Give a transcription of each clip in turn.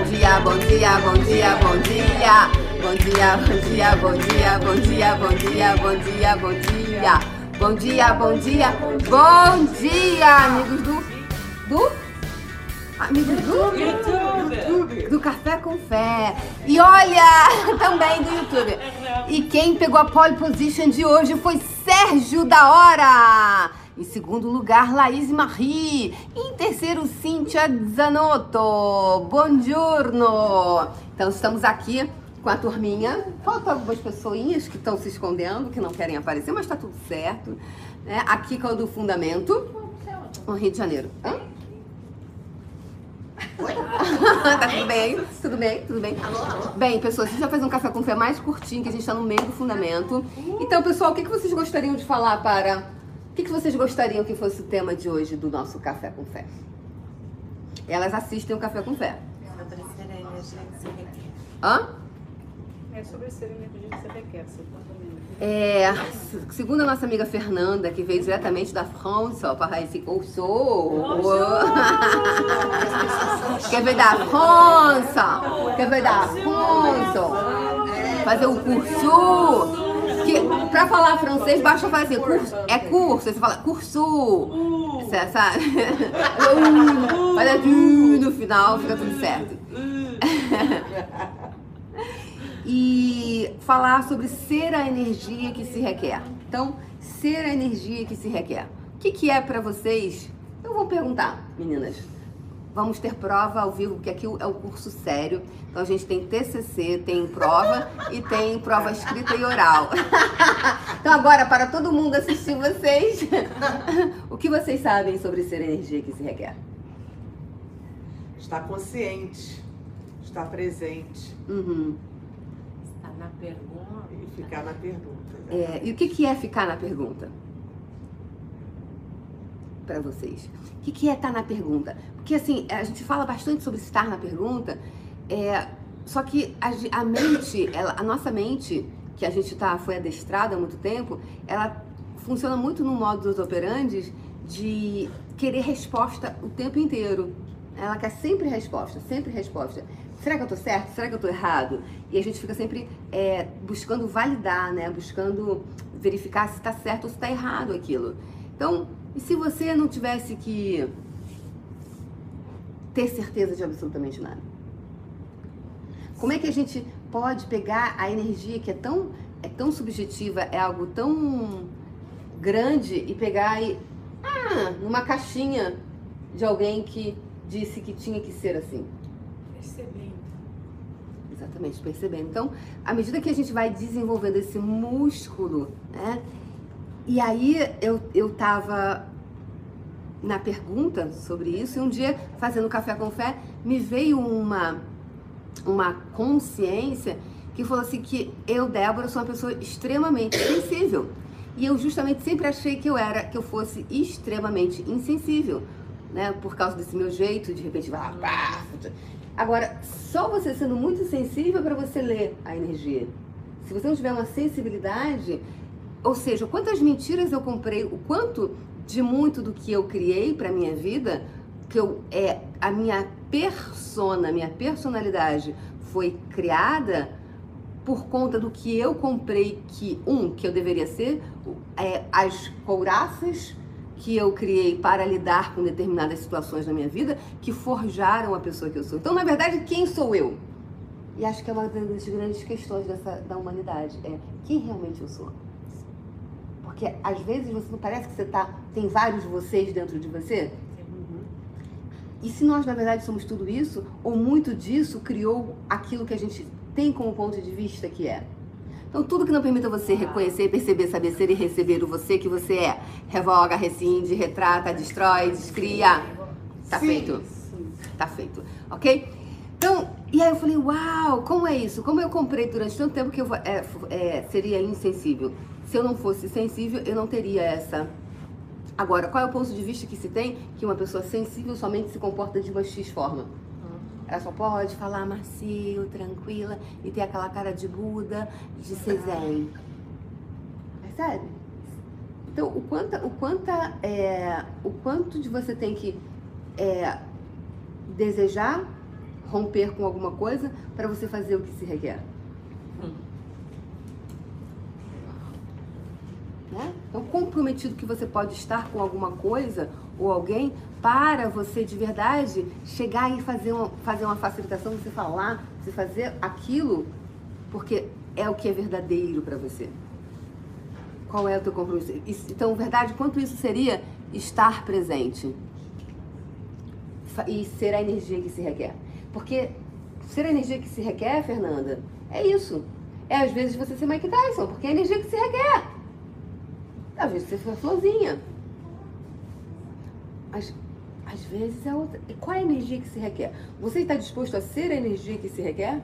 Bom dia, bom dia, bom dia, bom dia. Bom dia, bom dia, bom dia, bom dia, bom dia, bom dia, bom dia. Bom dia, bom dia, bom dia, amigos do do amigos do YouTube. do Café com Fé. E olha, também do YouTube. E quem pegou a pole position de hoje foi Sérgio da Hora. Em segundo lugar, Laís Marie. Em terceiro, Cíntia Zanotto. Buongiorno. Então, estamos aqui com a turminha. Faltam algumas pessoinhas que estão se escondendo, que não querem aparecer, mas está tudo certo. né? aqui com o do Fundamento, no Rio de Janeiro. Hã? tá tudo bem? Tudo bem? Tudo bem? Bem, pessoas, a gente vai fazer um café com fé mais curtinho, que a gente está no meio do fundamento. Então, pessoal, o que, que vocês gostariam de falar para. O que, que vocês gostariam que fosse o tema de hoje do nosso café com fé? Elas assistem o café com fé. Sobre ser energia. Hã? É sobre ser energia que você requer, seu comportamento. É, segundo a nossa amiga Fernanda, que veio diretamente da França para esse curso. que veio da França. Que veio da França. Fazer o curso. Pra falar francês, basta fazer curso. É curso, você fala curso. Você sabe? Olha tudo no final, fica tudo certo. e falar sobre ser a energia que se requer. Então, ser a energia que se requer. O que, que é pra vocês? Eu vou perguntar, meninas. Vamos ter prova ao vivo, porque aqui é o curso sério. Então a gente tem TCC, tem prova e tem prova escrita e oral. Então agora, para todo mundo assistir vocês, o que vocês sabem sobre ser energia que se requer? Estar consciente, estar presente Uhum. Está na pergunta. e ficar na pergunta. É, e o que, que é ficar na pergunta? Para vocês. O que, que é estar na pergunta? Porque assim, a gente fala bastante sobre estar na pergunta, é, só que a, a mente, ela- a nossa mente, que a gente tá, foi adestrada há muito tempo, ela funciona muito no modo dos operandes de querer resposta o tempo inteiro. Ela quer sempre resposta, sempre resposta. Será que eu tô certo? Será que eu tô errado? E a gente fica sempre é, buscando validar, né? Buscando verificar se tá certo ou se tá errado aquilo. Então, e se você não tivesse que ter certeza de absolutamente nada? Como é que a gente pode pegar a energia que é tão, é tão subjetiva, é algo tão grande e pegar e ah, numa caixinha de alguém que disse que tinha que ser assim? Percebendo. Exatamente, percebendo. Então, à medida que a gente vai desenvolvendo esse músculo, né? E aí eu, eu tava na pergunta sobre isso e um dia, fazendo café com fé, me veio uma, uma consciência que falou assim que eu, Débora, sou uma pessoa extremamente sensível. E eu justamente sempre achei que eu era, que eu fosse extremamente insensível, né? Por causa desse meu jeito, de repente, vai lá, Agora, só você sendo muito sensível para você ler a energia. Se você não tiver uma sensibilidade, ou seja, quantas mentiras eu comprei, o quanto de muito do que eu criei para minha vida, que eu é a minha persona, a minha personalidade foi criada por conta do que eu comprei que um que eu deveria ser, é, as couraças que eu criei para lidar com determinadas situações na minha vida que forjaram a pessoa que eu sou. Então, na verdade, quem sou eu? E acho que é uma das grandes questões dessa, da humanidade é quem realmente eu sou. Porque às vezes você não parece que você tá tem vários vocês dentro de você. E se nós na verdade somos tudo isso, ou muito disso criou aquilo que a gente tem como ponto de vista que é. Então, tudo que não permita você reconhecer, perceber, saber ser e receber o você que você é, revoga, rescinde, retrata, destrói, descria. Tá Sim. feito. Tá feito. Ok? Então, e aí eu falei, uau, como é isso? Como eu comprei durante tanto tempo que eu é, é, seria insensível. Se eu não fosse sensível, eu não teria essa. Agora, qual é o ponto de vista que se tem que uma pessoa sensível somente se comporta de uma X forma? Ela só pode falar macio, tranquila e ter aquela cara de Buda, de zen. Percebe? Então, o quanto, o quanta, é, o quanto de você tem que é, desejar romper com alguma coisa para você fazer o que se requer. Né? Então, comprometido que você pode estar com alguma coisa ou alguém para você de verdade chegar e fazer uma, fazer uma facilitação, você falar, você fazer aquilo, porque é o que é verdadeiro para você. Qual é o teu compromisso? Isso- Então, verdade, quanto isso seria estar presente? E ser a energia que se requer. Porque ser a energia que se requer, Fernanda, é isso. É às vezes você ser Mike Tyson, porque é a energia que se requer. Às vezes você for florzinha. Mas às vezes é outra. E qual é a energia que se requer? Você está disposto a ser a energia que se requer?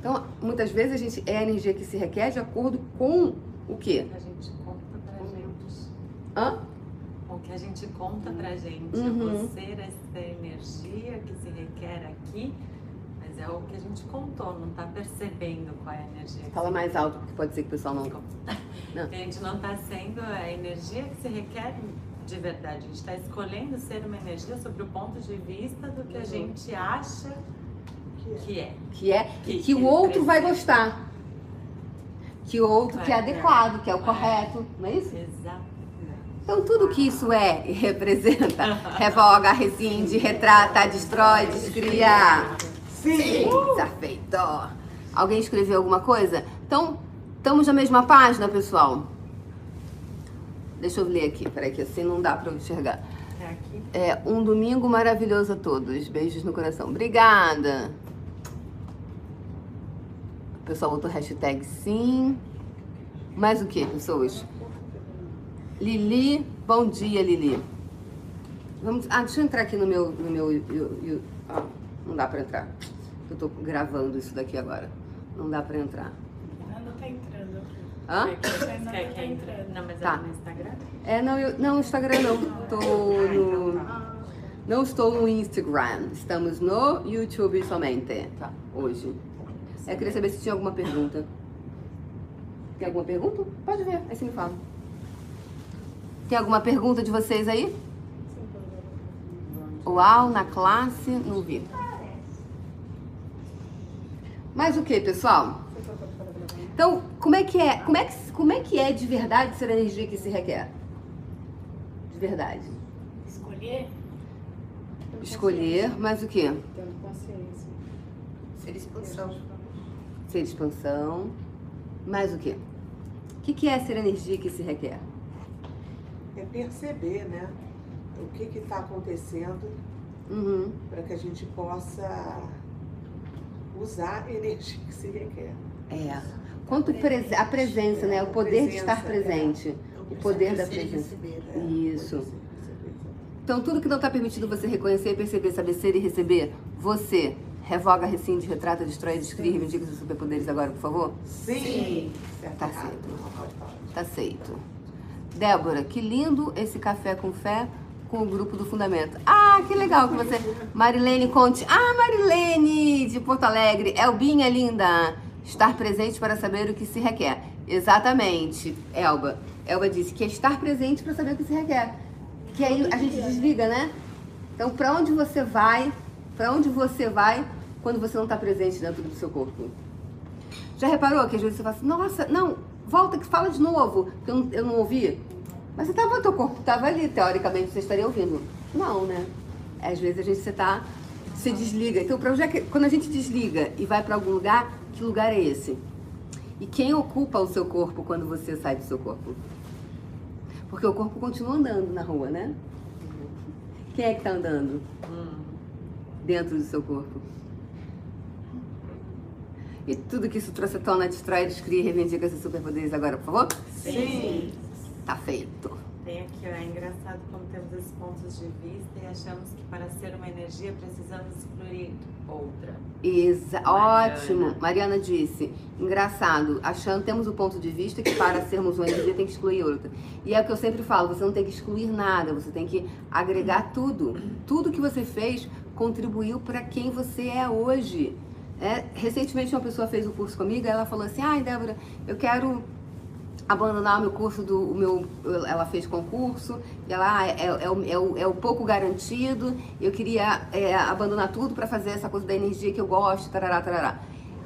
Então, muitas vezes a gente é a energia que se requer de acordo com o quê? A gente conta pra gente. Hã? O que a gente conta pra gente. Uhum. Ser essa energia que se requer aqui, mas é o que a gente contou, não tá percebendo qual é a energia. que Fala mais alto, porque pode ser que o pessoal não. Não. A gente não está sendo a energia que se requer de verdade. A gente está escolhendo ser uma energia sobre o ponto de vista do que a Uhum. gente acha que é. Que é Que- que o que outro vai precisa. gostar. Que o outro que é É, adequado, que é o é. correto, não é isso? Exato. Então tudo que isso é e representa, revoga, rescinde, retrata, destrói, descria. Sim! Perfeito. Alguém escreveu alguma coisa? Então, estamos na mesma página, pessoal? Deixa eu ler aqui, peraí, que assim não dá pra eu enxergar. É aqui. É um domingo maravilhoso a todos. Beijos no coração. Obrigada. O pessoal botou hashtag sim. Mais o que, pessoas? Lili, bom dia, Lili. Vamos, ah, deixa eu entrar aqui no meu. No meu eu- eu- ah, não dá pra entrar. Eu tô gravando isso daqui agora. Não dá pra entrar. Fernanda tá entrando. Hã? Quer que- Fernanda quer que tá entre? entrando. Não, mas Tá. é no Instagram? É, não, eu, não, Instagram não. Tô no. Ah, Não estou no Instagram. Estamos no YouTube somente. Tá, hoje. É, Eu queria saber se tinha alguma pergunta. Tem alguma pergunta? Pode ver, aí você me fala. Tem alguma pergunta de vocês aí? Uau, na classe, não vi. Mais o que, pessoal? Então, como é que é? Como é que, como é que é de verdade ser a energia que se requer? De verdade. escolher? Escolher, mas o quê? Tendo consciência. Ser expansão. Ser expansão. Mais o quê? O que, que é ser energia que se requer? É perceber, né? O que está acontecendo Uhum. para que a gente possa usar a energia que se requer. É. Quanto prese- a presença, né? O poder de estar Presença, é. presente. O poder da presença. É, Isso. pode ser, receber, Então, tudo que não está permitido você reconhecer, perceber, saber ser e receber, você revoga, rescinde, retrata, destrói, descreve, reivindica seus superpoderes agora, por favor? Sim! Tá falar. Tá aceito. Débora, que lindo esse café com fé com o grupo do Fundamento. Ah, que legal que você. Marilene Conte. Ah, Marilene de Porto Alegre. Elbinha linda. Estar presente para saber o que se requer. Exatamente, Elba. Elba disse que é estar presente para saber o que se requer. Que aí a gente desliga, né? Então, para onde você vai? Para onde você vai quando você não está presente dentro do seu corpo? Já reparou que às vezes você fala assim, nossa, não, volta que fala de novo, que eu não, eu não ouvi. Mas você tava, teu corpo estava ali, teoricamente você estaria ouvindo. Não, né? Às vezes a gente você tá, se desliga. Então, pra onde é que, quando a gente desliga e vai para algum lugar, que lugar é esse? E quem ocupa o seu corpo quando você sai do seu corpo? Porque o corpo continua andando na rua, né? Quem é que tá andando dentro do seu corpo? E tudo que isso trouxe à tona, destrói, descria e reivindica seus superpoderes agora, por favor? Sim! Tá feito. Tem aqui, ó, é engraçado como temos esses pontos de vista e achamos que para ser uma energia precisamos excluir outra. Exa Mariana. Ótimo. Mariana disse, engraçado, achando, temos o ponto de vista que para sermos uma energia tem que excluir outra. E é o que eu sempre falo, você não tem que excluir nada, você tem que agregar tudo. Tudo que você fez contribuiu para quem você é hoje. É, recentemente uma pessoa fez o curso comigo, ela falou assim, ai Débora, eu quero abandonar o meu curso do o meu ela fez concurso e ela ah, é, é, é, o, é o pouco garantido eu queria é, abandonar tudo para fazer essa coisa da energia que eu gosto tarará tarará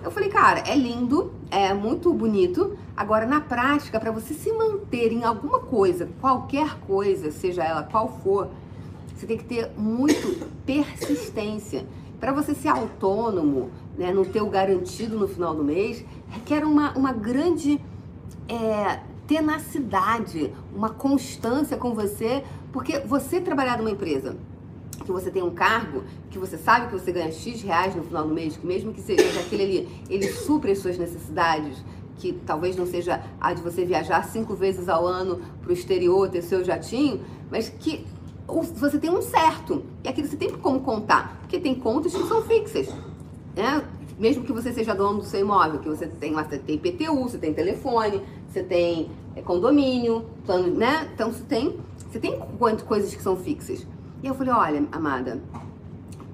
eu falei cara é lindo é muito bonito agora na prática para você se manter em alguma coisa qualquer coisa seja ela qual for você tem que ter muito persistência. Para você ser autônomo, né, não ter o garantido no final do mês, requer uma, uma grande é, tenacidade, uma constância com você, porque você trabalhar numa empresa que você tem um cargo, que você sabe que você ganha X reais no final do mês, que mesmo que seja aquele ali, ele supre as suas necessidades, que talvez não seja a de você viajar cinco vezes ao ano para o exterior, ter seu jatinho, mas que você tem um certo. E aquilo você tem como contar, porque tem contas que são fixas. Né? Mesmo que você seja dono do seu imóvel, que você tem lá, você tem IPTU, você tem telefone, você tem é, condomínio, plano, né? Então você tem, você tem coisas que são fixas. E eu falei, olha, amada,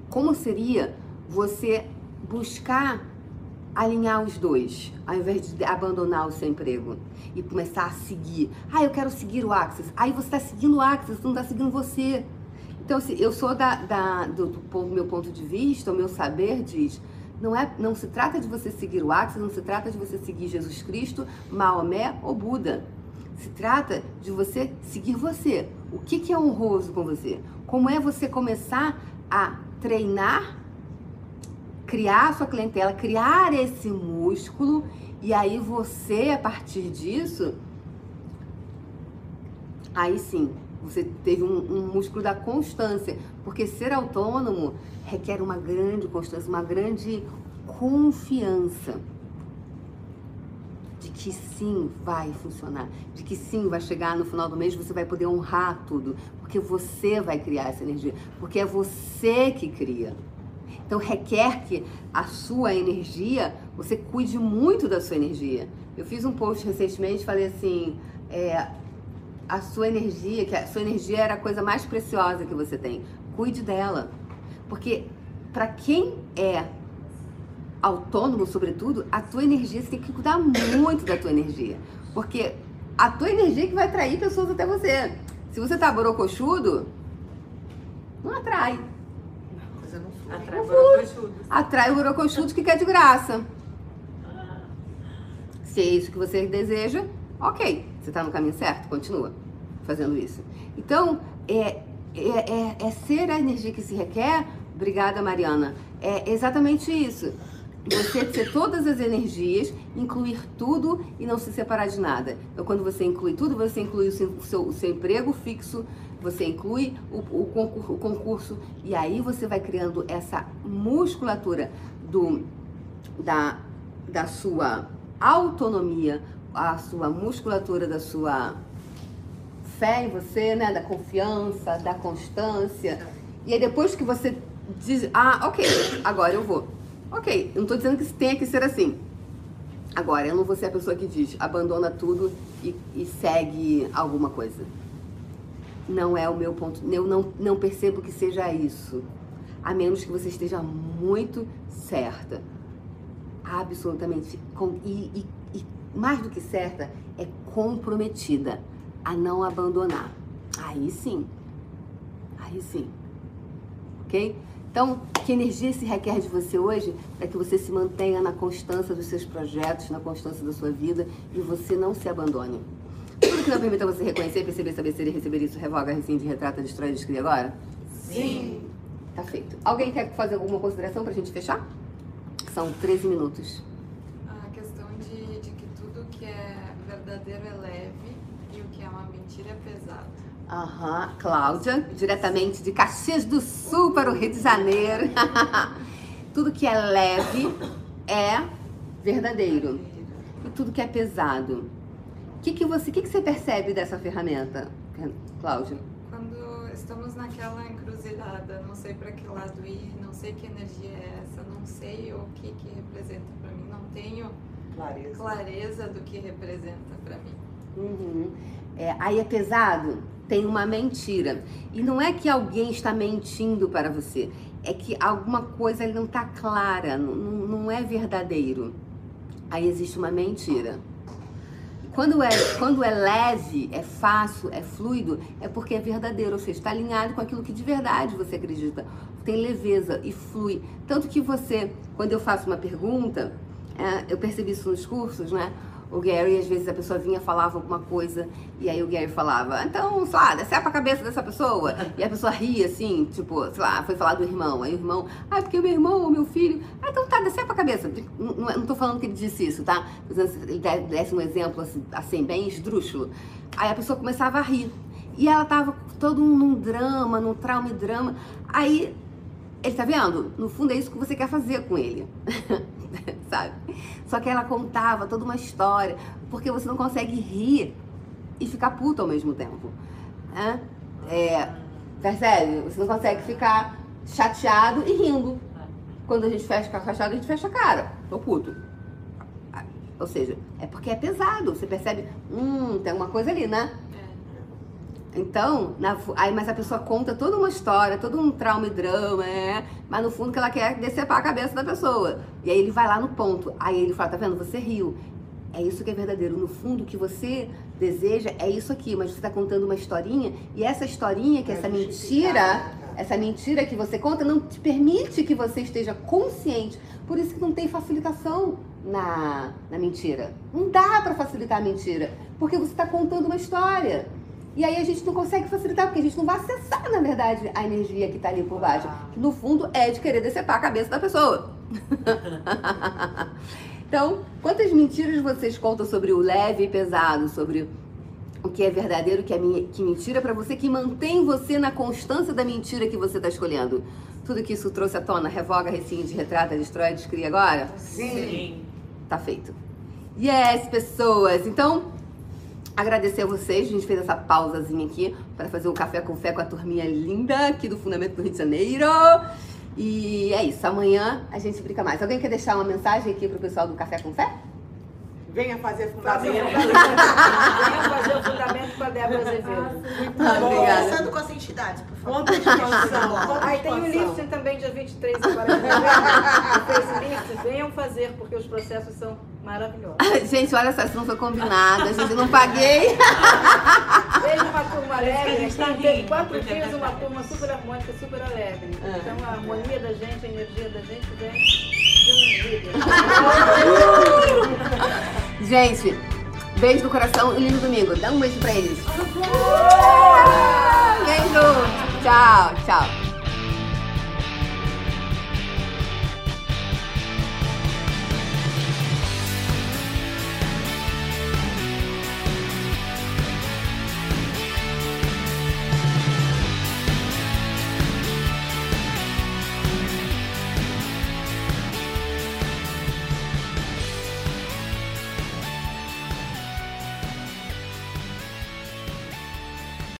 como seria você buscar alinhar os dois, ao invés de abandonar o seu emprego e começar a seguir. Ah, eu quero seguir o Axis. Aí você está seguindo o Axis, não está seguindo você. Então, assim, eu sou da, da- do, do meu ponto de vista, o meu saber diz, não, é, não se trata de você seguir o Axis, não se trata de você seguir Jesus Cristo, Maomé ou Buda. Se trata de você seguir você. O que, que é honroso com você? Como é você começar a treinar criar a sua clientela, criar esse músculo e aí você, a partir disso, aí sim, você teve um, um músculo da constância, porque ser autônomo requer uma grande constância, uma grande confiança de que sim vai funcionar, de que sim vai chegar no final do mês, você vai poder honrar tudo, porque você vai criar essa energia, porque é você que cria. Então requer que a sua energia, você cuide muito da sua energia. Eu fiz um post recentemente, falei assim, é, a sua energia, que a sua energia era a coisa mais preciosa que você tem. Cuide dela. Porque para quem é autônomo, sobretudo, a tua energia, você tem que cuidar muito da tua energia. Porque a tua energia que vai atrair pessoas até você. Se você tá borocochudo, não atrai. Não flui. Atrai borocochudos. Atrai o borocochudo que quer de graça. Se é isso que você deseja, ok. Você está no caminho certo, continua fazendo isso. Então, é, é, é, é ser a energia que se requer. Obrigada, Mariana. É exatamente isso. Você ter todas as energias, incluir tudo e não se separar de nada. Então, quando você inclui tudo, você inclui o seu, o seu, o seu emprego fixo, você inclui o, o, concurso, o concurso, e aí você vai criando essa musculatura do, da, da sua autonomia, a sua musculatura da sua fé em você, né? Da confiança, da constância. E aí depois que você diz, ah, ok, agora eu vou. Ok, não tô dizendo que tenha que ser assim. Agora, eu não vou ser a pessoa que diz, abandona tudo e, e segue alguma coisa. Não é o meu ponto. Eu não, não percebo que seja isso. A menos que você esteja muito certa. Absolutamente. Com, e, e mais do que certa, é comprometida a não abandonar. Aí sim. Aí sim. Ok? Então, que energia se requer de você hoje para que você se mantenha na constância dos seus projetos, na constância da sua vida e você não se abandone. Tudo que não permita você reconhecer, perceber, saber ser e receber isso, revoga, rescinde, retrata, destrói, descreve agora? Sim. Tá feito. Alguém quer fazer alguma consideração pra gente fechar? São 13 minutos. A questão de, de que tudo que é verdadeiro é leve e o que é uma mentira é pesado. Aham, Cláudia, diretamente de Caxias do Sul para o Rio de Janeiro. tudo que é leve é verdadeiro. E tudo que é pesado. O que, que, você, que, que você percebe dessa ferramenta, Cláudia? Quando estamos naquela encruzilhada, não sei para que lado ir, não sei que energia é essa, não sei o que, que representa para mim, não tenho Clareza. clareza do que representa para mim. Uhum. É, aí é pesado, tem uma mentira. E não é que alguém está mentindo para você, é que alguma coisa não está clara, não, não é verdadeiro. Aí existe uma mentira. quando é, quando é leve, é fácil, é fluido, é porque é verdadeiro, ou seja, está alinhado com aquilo que de verdade você acredita. Tem leveza e flui. Tanto que você, quando eu faço uma pergunta, é, eu percebi isso nos cursos, né? O Gary, às vezes a pessoa vinha, falava alguma coisa, e aí o Gary falava, então, sei lá, decepa a cabeça dessa pessoa. E a pessoa ria assim, tipo, sei lá, foi falar do irmão. Aí o irmão, ah, porque o meu irmão, o meu filho. Ah, então tá, decepa a cabeça. Não, não tô falando que ele disse isso, tá? Ele desse um exemplo assim, assim, bem esdrúxulo. Aí a pessoa começava a rir. E ela tava todo num drama, num trauma e drama. Aí, ele tá vendo? No fundo é isso que você quer fazer com ele. sabe? Só que ela contava toda uma história, porque você não consegue rir e ficar puto ao mesmo tempo. Né? É, percebe? Você não consegue ficar chateado e rindo. Quando a gente fecha a chateado, a gente fecha a cara. Tô puto. Ou seja, é porque é pesado. Você percebe, hum, tem uma coisa ali, né? Então, na, aí, mas a pessoa conta toda uma história, todo um trauma e drama, é, mas no fundo que ela quer decepar a cabeça da pessoa. E aí ele vai lá no ponto. Aí ele fala, tá vendo? Você riu. É isso que é verdadeiro. No fundo, o que você deseja é isso aqui, mas você está contando uma historinha e essa historinha, que é essa mentira, essa mentira que você conta, não te permite que você esteja consciente. Por isso que não tem facilitação na, na mentira. Não dá para facilitar a mentira, porque você está contando uma história. E aí a gente não consegue facilitar, porque a gente não vai acessar, na verdade, a energia que está ali por baixo. Que no fundo é de querer decepar a cabeça da pessoa. então, quantas mentiras vocês contam sobre o leve e pesado, sobre o que é verdadeiro, o que é que mentira para você, que mantém você na constância da mentira que você está escolhendo? Tudo que isso trouxe à tona, revoga, rescinde, retrata, destrói, descria agora? Sim. Sim. Tá feito. Yes, pessoas. Então, agradecer a vocês. A gente fez essa pausazinha aqui para fazer um café com fé com a turminha linda aqui do Fundamento do Rio de Janeiro. E é isso. Amanhã a gente brinca mais. Alguém quer deixar uma mensagem aqui pro pessoal do Café com Fé? Venha fazer fundamento. Venha fazer o fundamento com a Débora Azevedo. Muito ah, bom. Começando com as entidades, por favor. Conta expansão. Aí tem o lifting também, dia 23 agora. fez lifting. Venham fazer, porque os processos são maravilhosos. gente, olha só, isso não foi combinado. A gente não paguei. Veja uma turma alegre. A gente teve quatro dias uma turma super harmônica, super alegre. É. Então a harmonia da gente, a energia da gente vem de um vídeo. Gente, beijo no coração e lindo domingo. Dá um beijo pra eles. Beijo. Tchau, tchau.